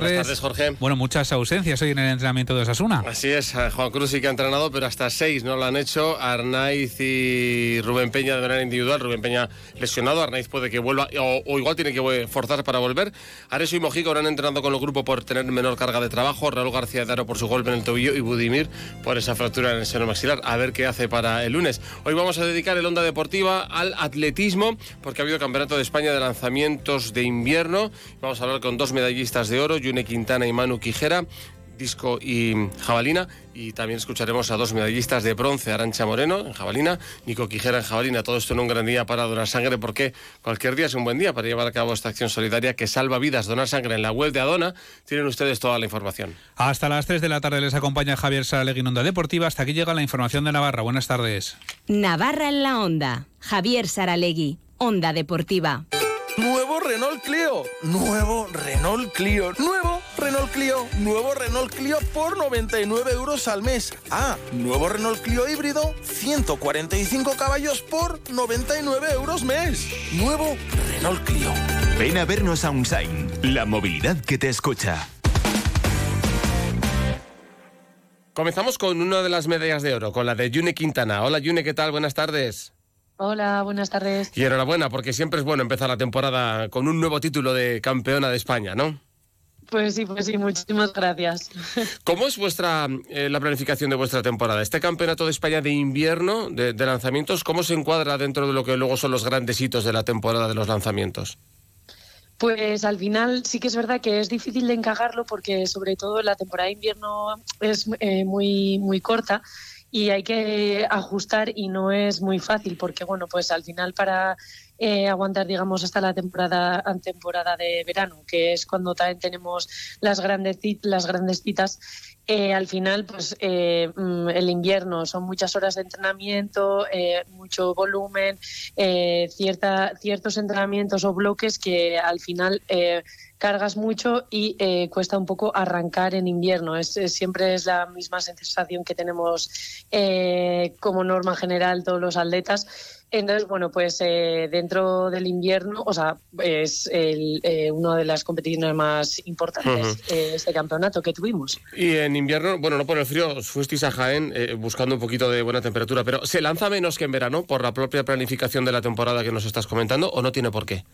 Buenas tardes, Jorge. Bueno, muchas ausencias hoy en el entrenamiento de Osasuna. Así es, Juan Cruz sí que ha entrenado, pero hasta seis no lo han hecho. Arnaiz y Rubén Peña de manera individual. Rubén Peña lesionado, Arnaiz puede que vuelva, o, igual tiene que forzar para volver. Areso y Mojico han entrenado con el grupo por tener menor carga de trabajo. Raúl García de Aro por su golpe en el tobillo y Budimir por esa fractura en el seno maxilar. A ver qué hace para el lunes. Hoy vamos a dedicar el Onda Deportiva al atletismo, porque ha habido Campeonato de España de Lanzamientos de Invierno. Vamos a hablar con dos medallistas de oro, Yune Quintana y Manu Quijera, disco y jabalina. Y también escucharemos a dos medallistas de bronce, Arancha Moreno en jabalina, Nico Quijera en jabalina. Todo esto en un gran día para donar sangre, porque cualquier día es un buen día para llevar a cabo esta acción solidaria que salva vidas. Donar sangre en la web de Adona. Tienen ustedes toda la información. Hasta las 3 de la tarde les acompaña Javier Saralegui en Onda Deportiva. Hasta aquí llega la información de Navarra. Buenas tardes. Navarra en la Onda. Javier Saralegui, Onda Deportiva. Nuevo Renault Clio. Nuevo Renault Clio. Nuevo Renault Clio. Nuevo Renault Clio por 99 euros al mes. Ah, nuevo Renault Clio híbrido. 145 caballos por 99 euros mes. Nuevo Renault Clio. Ven a vernos a Unsign. La movilidad que te escucha. Comenzamos con una de las medallas de oro, con la de Yune Quintana. Hola Yune, ¿qué tal? Buenas tardes. Hola, buenas tardes. Y enhorabuena, porque siempre es bueno empezar la temporada con un nuevo título de campeona de España, ¿no? Pues sí, pues sí, muchísimas gracias. ¿Cómo es vuestra eh, la planificación de vuestra temporada? Este campeonato de España de invierno de, lanzamientos, ¿cómo se encuadra dentro de lo que luego son los grandes hitos de la temporada de los lanzamientos? Pues al final sí que es verdad que es difícil de encajarlo porque sobre todo la temporada de invierno es eh, muy, muy corta y hay que ajustar y no es muy fácil porque bueno pues al final para eh, aguantar digamos hasta la temporada temporada de verano que es cuando también tenemos las grandes las grandes citas eh, al final pues eh, mm, el invierno son muchas horas de entrenamiento mucho volumen cierta ciertos entrenamientos o bloques que al final cargas mucho y cuesta un poco arrancar en invierno. Es, siempre es la misma sensación que tenemos como norma general todos los atletas. Entonces, bueno, pues eh, dentro del invierno, o sea, es el, una de las competiciones más importantes de este campeonato que tuvimos. Y en invierno, bueno, no por el frío, os fuisteis a Jaén buscando un poquito de buena temperatura, pero ¿se lanza menos que en verano por la propia planificación de la temporada que nos estás comentando o no tiene por qué?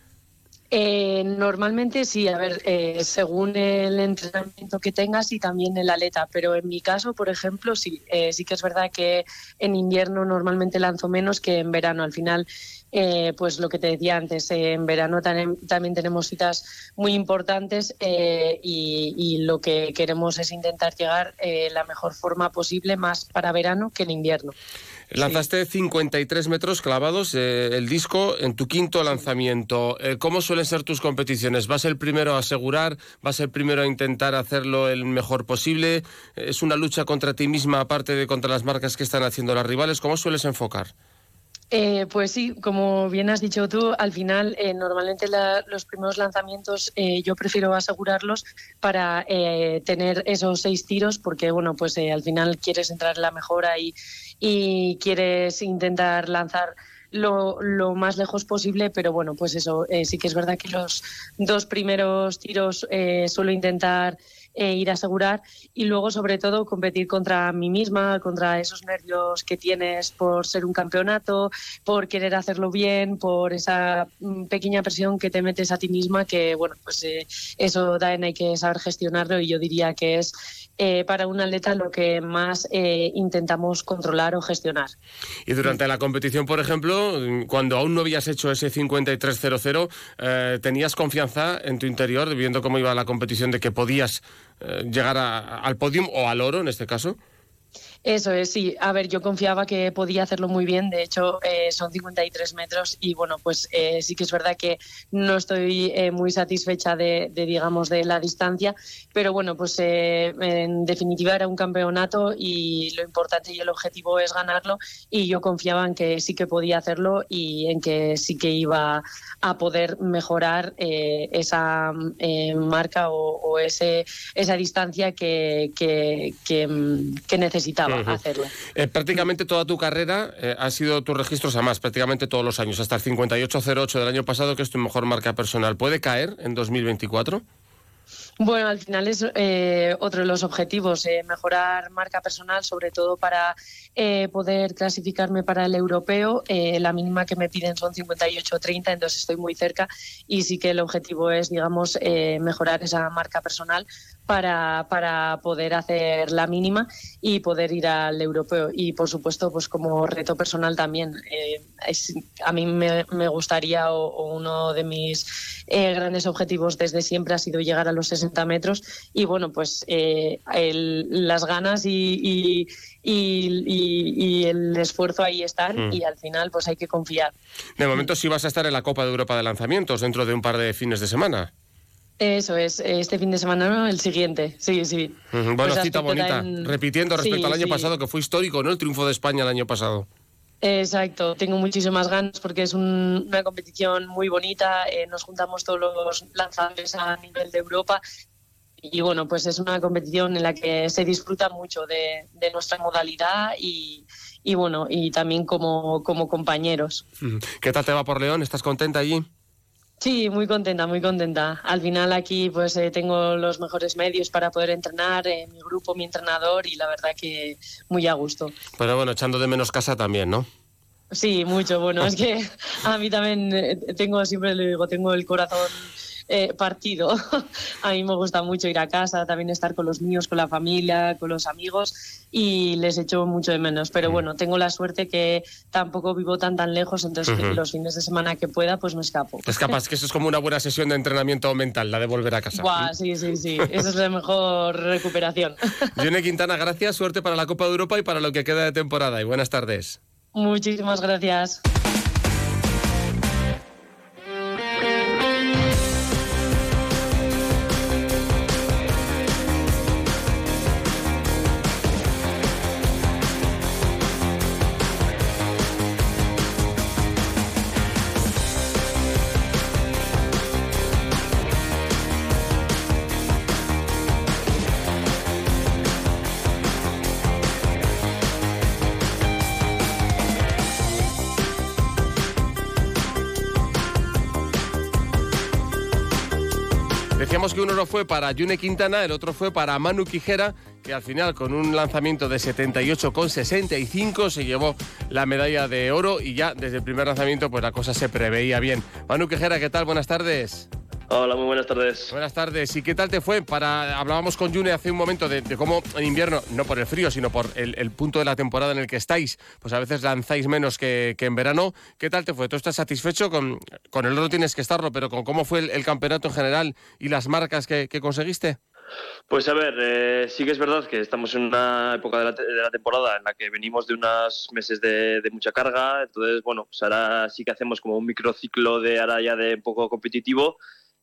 Eh, normalmente sí, a ver, eh, según el entrenamiento que tengas y también el aleta, pero en mi caso, por ejemplo, sí, eh, sí que es verdad que en invierno normalmente lanzo menos que en verano. Al final, eh, pues lo que te decía antes, en verano también tenemos citas muy importantes y, y, lo que queremos es intentar llegar la mejor forma posible, más para verano que en invierno. Lanzaste 53 metros clavados eh, el disco en tu quinto lanzamiento. Eh, ¿Cómo suelen ser tus competiciones? ¿Vas el primero a asegurar? ¿Vas el primero a intentar hacerlo el mejor posible? ¿Es una lucha contra ti misma aparte de contra las marcas que están haciendo las rivales? ¿Cómo sueles enfocar? Eh, pues sí, como bien has dicho tú, al final eh, normalmente los primeros lanzamientos eh, yo prefiero asegurarlos para tener esos seis tiros porque bueno, pues al final quieres entrar en la mejora y, quieres intentar lanzar lo, lo, más lejos posible, pero bueno, pues eso sí que es verdad que los dos primeros tiros suelo intentar eh, ir a asegurar y luego sobre todo competir contra mí misma, contra esos nervios que tienes por ser un campeonato, por querer hacerlo bien, por esa mm, pequeña presión que te metes a ti misma que bueno, pues eh, eso también hay que saber gestionarlo y yo diría que es eh, para un atleta lo que más eh, intentamos controlar o gestionar. Y durante la competición, por ejemplo, cuando aún no habías hecho ese 53-0-0, eh, ¿tenías confianza en tu interior, viendo cómo iba la competición, de que podías llegar al podium o al oro en este caso? Eso es, sí. A ver, yo confiaba que podía hacerlo muy bien. De hecho, eh, son 53 metros y bueno, pues eh, sí que es verdad que no estoy eh, muy satisfecha de, digamos, de la distancia. Pero bueno, pues en definitiva era un campeonato y lo importante y el objetivo es ganarlo. Y yo confiaba en que sí que podía hacerlo y en que sí que iba a poder mejorar esa marca o, ese, esa distancia que, que necesitaba hacerlo. Eh, prácticamente toda tu carrera eh, ha sido tus registros a más, prácticamente todos los años, hasta el 58.08 del año pasado, que es tu mejor marca personal. ¿Puede caer en 2024? Bueno, al final es eh, otro de los objetivos, eh, mejorar marca personal, sobre todo para eh, poder clasificarme para el europeo. La mínima que me piden son 58.30, entonces estoy muy cerca y sí que el objetivo es, digamos, mejorar esa marca personal para, para poder hacer la mínima y poder ir al europeo. Y por supuesto, pues como reto personal también. Eh, es- a mí me, me gustaría, o, o uno de mis eh, grandes objetivos desde siempre ha sido llegar a los 60 metros. Y bueno, pues eh, el- las ganas y, y, y- y- y el esfuerzo ahí están Mm. y al final pues hay que confiar. De momento sí vas a estar en la Copa de Europa de Lanzamientos dentro de un par de fines de semana. Eso es, este fin de semana, ¿no? El siguiente, sí, sí. Ujú, Bueno, Pues cita bonita. Repitiendo respecto Sí, al año sí. pasado, que fue histórico, ¿no? El triunfo de España el año pasado. Exacto, tengo muchísimas ganas porque es un- una competición muy bonita, eh, nos juntamos todos los lanzadores a nivel de Europa y bueno, pues es una competición en la que se disfruta mucho de, de nuestra modalidad y, y bueno, y también como, como compañeros. ¿Qué tal te va por León? ¿Estás contenta allí? Sí, muy contenta, muy contenta. Al final aquí pues eh, tengo los mejores medios para poder entrenar, eh, mi grupo, mi entrenador y la verdad que muy a gusto. Pero bueno, echando de menos casa también, ¿no? Sí, mucho. Bueno, es que a mí también eh, tengo, siempre le digo, tengo el corazón eh, partido. a mí me gusta mucho ir a casa, también estar con los míos, con la familia, con los amigos y les echo mucho de menos. Pero bueno, tengo la suerte que tampoco vivo tan tan lejos, entonces los fines de semana que pueda, pues me escapo. Es capaz que eso es como una buena sesión de entrenamiento mental, la de volver a casa. Buah, sí, sí, sí. Esa es la mejor recuperación. Yone Quintana, gracias, suerte para la Copa de Europa y para lo que queda de temporada. Y buenas tardes. Muchísimas gracias. Que uno no fue para Yune Quintana, el otro fue para Manu Quijera, que al final con un lanzamiento de 78,65 se llevó la medalla de oro y ya desde el primer lanzamiento pues la cosa se preveía bien. Manu Quijera, ¿qué tal? Buenas tardes. Hola, muy buenas tardes. Buenas tardes. ¿Y qué tal te fue? Para Hablábamos con Yune hace un momento de, de cómo en invierno, no por el frío, sino por el, el punto de la temporada en el que estáis, pues a veces lanzáis menos que, que en verano. ¿Qué tal te fue? ¿Tú estás satisfecho? Con, con el oro tienes que estarlo, pero con cómo fue el, el campeonato en general y las marcas que, que conseguiste. Pues a ver, eh, sí que es verdad que estamos en una época de la, te- de la temporada en la que venimos de unos meses de, de mucha carga, entonces, bueno, pues ahora sí que hacemos como un microciclo de ahora ya de un poco competitivo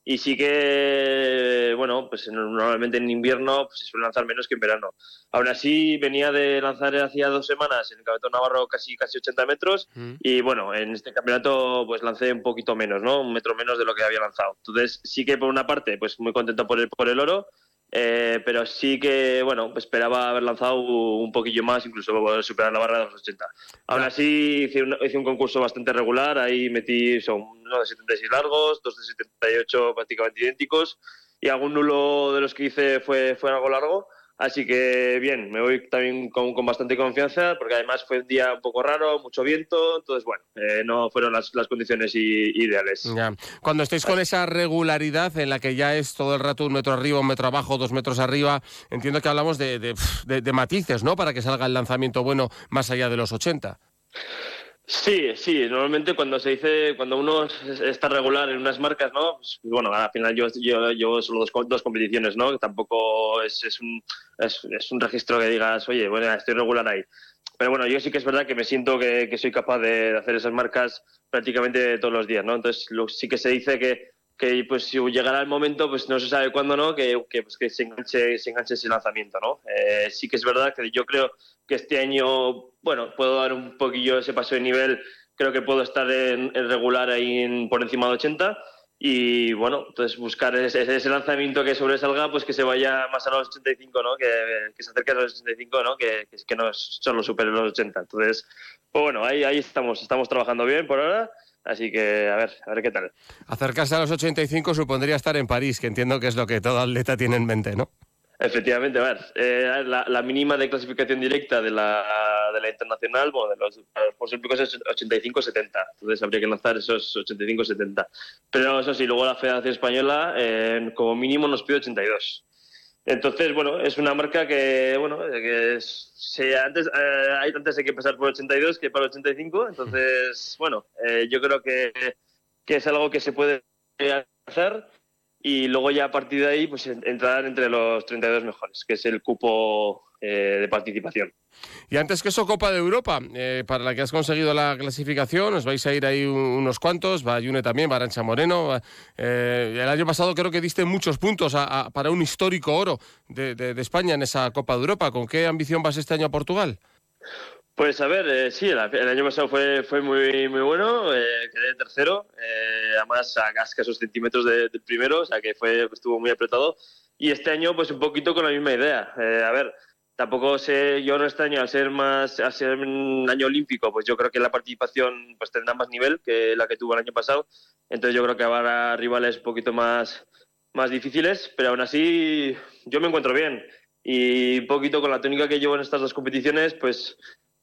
y sí que, bueno, pues en- normalmente en invierno pues, se suele lanzar menos que en verano. Aún así, venía de lanzar hacía dos semanas en el Campeonato Navarro casi, casi 80 metros y bueno, en este campeonato pues lancé un poquito menos, ¿no? Un metro menos de lo que había lanzado. Entonces sí que por una parte pues muy contento por el, por el oro, eh, pero sí que, bueno, esperaba haber lanzado un poquillo más, incluso superar la barra de los 80. Aún así hice un, hice un concurso bastante regular, ahí metí son uno de 76 largos, dos de 78 prácticamente idénticos y algún nulo de los que hice fue, fue algo largo. Así que bien, me voy también con, bastante confianza, porque además fue un día un poco raro, mucho viento, entonces bueno, eh, no fueron las, condiciones ideales. Ya. Cuando estéis con esa regularidad en la que ya es todo el rato un metro arriba, un metro abajo, dos metros arriba, entiendo que hablamos de- de matices, ¿no? Para que salga el lanzamiento bueno más allá de los 80. Sí, sí, normalmente cuando se dice, cuando uno es- está regular en unas marcas, ¿no? Pues, bueno, al final yo yo llevo solo dos, co- dos competiciones, ¿no? Tampoco es, es, un, es, un registro que digas, oye, bueno, estoy regular ahí. Pero bueno, yo sí que es verdad que me siento que, que soy capaz de, hacer esas marcas prácticamente todos los días, ¿no? Entonces sí que se dice que, que pues si llegará el momento, pues no se sabe cuándo, ¿no? Que, que, pues, que se, enganche, se enganche ese lanzamiento, ¿no? Eh, sí que es verdad que yo creo que este año, bueno, puedo dar un poquillo ese paso de nivel, creo que puedo estar en, en regular ahí en- por encima de 80 y bueno, entonces buscar ese, ese, lanzamiento que sobresalga, pues que se vaya más a los 85, ¿no? Que, que se acerque a los 85, ¿no? Que, que no solo supere los 80. Entonces, pues bueno, ahí, ahí estamos, estamos trabajando bien por ahora. Así que a ver, a ver qué tal. Acercarse a los 85 supondría estar en París, que entiendo que es lo que todo atleta tiene en mente, ¿no? Efectivamente, a ver, eh, la, mínima de clasificación directa de la, de la internacional, bueno, de los, Olímpicos es 85-70, entonces habría que lanzar esos 85-70. Pero eso sí, luego la Federación Española eh, como mínimo nos pide 82. Entonces, bueno, es una marca que, bueno, que se, antes, eh, antes hay que pasar por 82 que para 85, entonces, bueno, eh, yo creo que, que es algo que se puede hacer y luego ya a partir de ahí pues entrar entre los 32 mejores, que es el cupo eh, de participación. Y antes que eso, Copa de Europa, eh, para la que has conseguido la clasificación, os vais a ir ahí unos cuantos, va Yune también, va Arancha Moreno. Eh, el año pasado creo que diste muchos puntos para un histórico oro de España en esa Copa de Europa. ¿Con qué ambición vas este año a Portugal? Pues a ver, eh, sí, el, año pasado fue, fue muy, muy bueno, eh, quedé tercero, eh, además a escasos centímetros del primero, o sea que fue, estuvo muy apretado. Y este año, pues un poquito con la misma idea. a ver, tampoco sé, yo no este año, al ser más, al ser un año olímpico, pues yo creo que la participación pues tendrá más nivel que la que tuvo el año pasado. Entonces yo creo que habrá rivales un poquito más, más difíciles, pero aún así yo me encuentro bien. Y un poquito con la técnica que llevo en estas dos competiciones, pues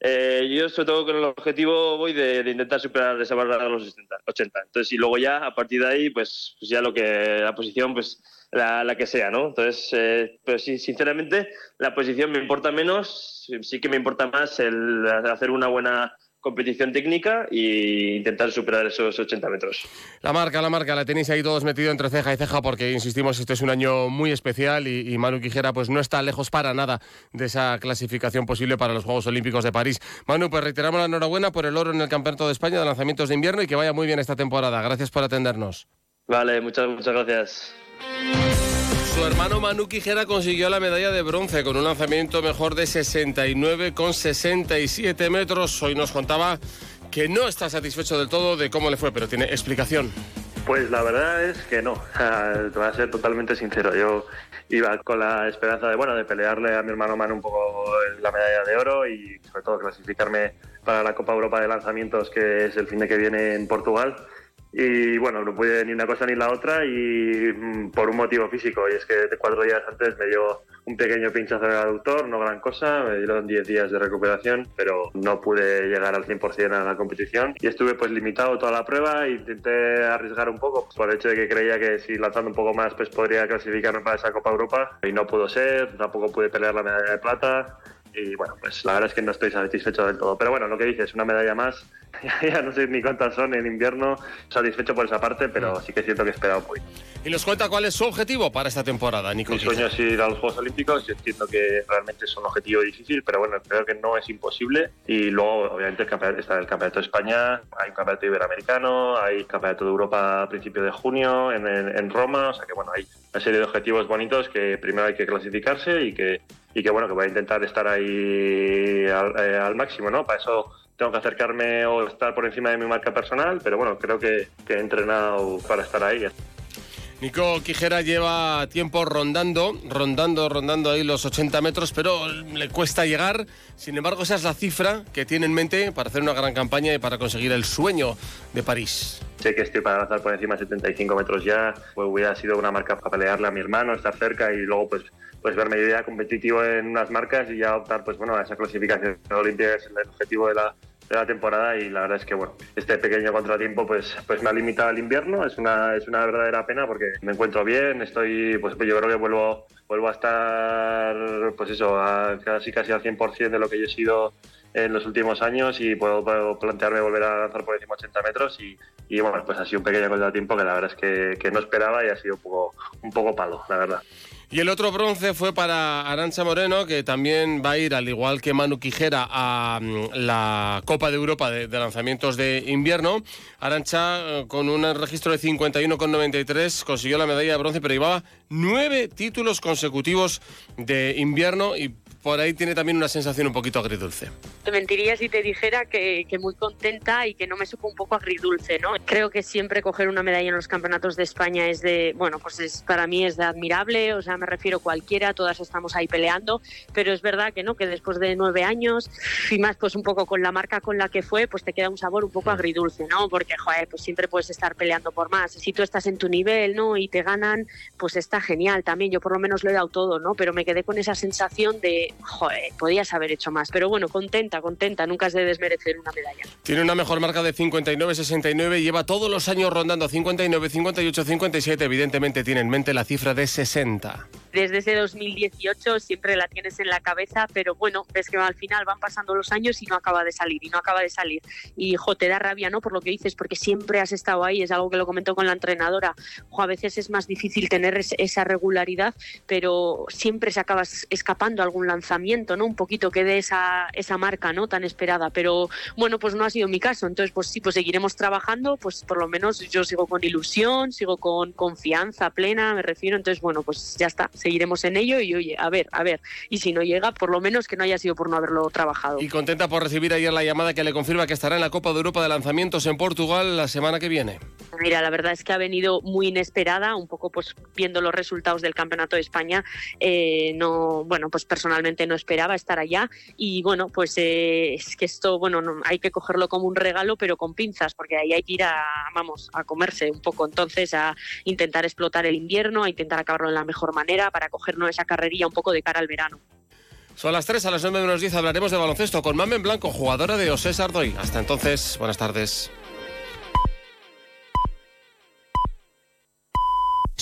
eh, yo sobre todo con el objetivo voy de, intentar superar esa barra de los 80. Entonces, y luego ya a partir de ahí, pues, pues ya lo que la posición, pues la, la que sea, ¿no? Entonces, eh, pero sí, sinceramente, la posición me importa menos, sí que me importa más el hacer una buena competición técnica e intentar superar esos 80 metros. La marca, la marca, la tenéis ahí todos metido entre ceja y ceja porque, insistimos, este es un año muy especial y, Manu Quijera pues no está lejos para nada de esa clasificación posible para los Juegos Olímpicos de París. Manu, pues reiteramos la enhorabuena por el oro en el Campeonato de España de lanzamientos de invierno y que vaya muy bien esta temporada. Gracias por atendernos. Vale, muchas, muchas gracias. Su hermano Manu Quijera consiguió la medalla de bronce con un lanzamiento mejor de 69,67 metros. Hoy nos contaba que no está satisfecho del todo de cómo le fue, pero tiene explicación. Pues la verdad es que no, te voy a ser totalmente sincero. Yo iba con la esperanza de, bueno, de pelearle a mi hermano Manu un poco la medalla de oro y sobre todo clasificarme para la Copa Europa de Lanzamientos que es el fin de que viene en Portugal y bueno, no pude ni una cosa ni la otra y mm, por un motivo físico. Y es que cuatro días antes me dio un pequeño pinchazo en el aductor, no gran cosa, me dieron 10 días de recuperación pero no pude llegar al 100% a la competición. Y estuve pues limitado toda la prueba e intenté arriesgar un poco por el hecho de que creía que si lanzando un poco más pues podría clasificarme para esa Copa Europa. Y no pudo ser, tampoco pude pelear la medalla de plata y bueno, pues la verdad es que no estoy satisfecho del todo. Pero bueno, lo que dices, una medalla más, ya no sé ni cuántas son en invierno, satisfecho por esa parte, pero mm. sí que siento que he esperado muy. Y nos cuenta cuál es su objetivo para esta temporada, Nico. Mi sueño es ir a los Juegos Olímpicos, yo entiendo que realmente es un objetivo difícil, pero bueno, creo que no es imposible. Y luego, obviamente, el está el Campeonato de España, hay un Campeonato Iberoamericano, hay Campeonato de Europa a principios de junio en, en Roma, o sea que bueno, hay una serie de objetivos bonitos que primero hay que clasificarse y que y que bueno, que voy a intentar estar ahí al, eh, al, máximo, ¿no? Para eso tengo que acercarme o estar por encima de mi marca personal, pero bueno, creo que, que he entrenado para estar ahí. Nico Quijera lleva tiempo rondando, rondando, rondando ahí los 80 metros, pero le cuesta llegar. Sin embargo, esa es la cifra que tiene en mente para hacer una gran campaña y para conseguir el sueño de París. Sé que estoy para lanzar por encima de 75 metros ya, pues hubiera sido una marca para pelearle a mi hermano, estar cerca y luego pues pues verme idea competitivo en unas marcas y ya optar pues bueno a esa clasificación olímpica es el objetivo de la, de la temporada y la verdad es que bueno este pequeño contratiempo pues pues me ha limitado al invierno. Es una es una verdadera pena porque me encuentro bien estoy pues yo creo que vuelvo vuelvo a estar pues eso a casi casi al 100% de lo que yo he sido en los últimos años y puedo, plantearme volver a lanzar por encima 80 metros y, y, bueno pues ha sido un pequeño contratiempo que la verdad es que, que no esperaba y ha sido un poco un poco palo la verdad y el otro bronce fue para Arancha Moreno, que también va a ir, al igual que Manu Quijera, a mm, la Copa de Europa de, lanzamientos de invierno. Arancha, eh, con un registro de 51,93, consiguió la medalla de bronce, pero llevaba nueve títulos consecutivos de invierno y por ahí tiene también una sensación un poquito agridulce. Te mentiría si te dijera que, que, muy contenta y que no me supo un poco agridulce, ¿no? Creo que siempre coger una medalla en los campeonatos de España es de, bueno, pues es, para mí es de admirable, o sea, me refiero a cualquiera, todas estamos ahí peleando, pero es verdad que no, que después de nueve años y más pues un poco con la marca con la que fue, pues te queda un sabor un poco agridulce, ¿no? Porque, joder, pues siempre puedes estar peleando por más. Si tú estás en tu nivel, ¿no? Y te ganan, pues está genial también. Yo por lo menos lo he dado todo, ¿no? Pero me quedé con esa sensación de, joder, podías haber hecho más. Pero bueno, contenta, contenta. Nunca has de desmerecer una medalla. Tiene una mejor marca de 59-69. Lleva todos los años rondando 59, 58, 57. Evidentemente tiene en mente la cifra de 60 desde ese 2018 siempre la tienes en la cabeza, pero bueno, ves que al final van pasando los años y no acaba de salir, y no acaba de salir. Y, jo, te da rabia, ¿no? Por lo que dices, porque siempre has estado ahí, es algo que lo comento con la entrenadora. Jo, a veces es más difícil tener esa regularidad, pero siempre se acaba escapando algún lanzamiento, ¿no? Un poquito que dé esa, esa marca, ¿no? Tan esperada. Pero bueno, pues no ha sido mi caso. Entonces, pues sí, pues seguiremos trabajando, pues por lo menos yo sigo con ilusión, sigo con confianza plena, me refiero. Entonces, bueno, pues ya está seguiremos en ello y oye, a ver, a ver. Y si no llega, por lo menos que no haya sido por no haberlo trabajado. Y contenta por recibir ayer la llamada que le confirma que estará en la Copa de Europa de Lanzamientos en Portugal la semana que viene. Mira, la verdad es que ha venido muy inesperada, un poco pues viendo los resultados del Campeonato de España, eh, no, bueno, pues personalmente no esperaba estar allá y bueno, pues eh, es que esto, bueno, hay que cogerlo como un regalo, pero con pinzas, porque ahí hay que ir a, vamos, a comerse un poco, entonces a intentar explotar el invierno, a intentar acabarlo de la mejor manera para cogernos esa carrería un poco de cara al verano. Son las 3, a las 9 menos 10 hablaremos de baloncesto con Mamen Blanco, jugadora de Osés Ardoy. Hasta entonces, buenas tardes.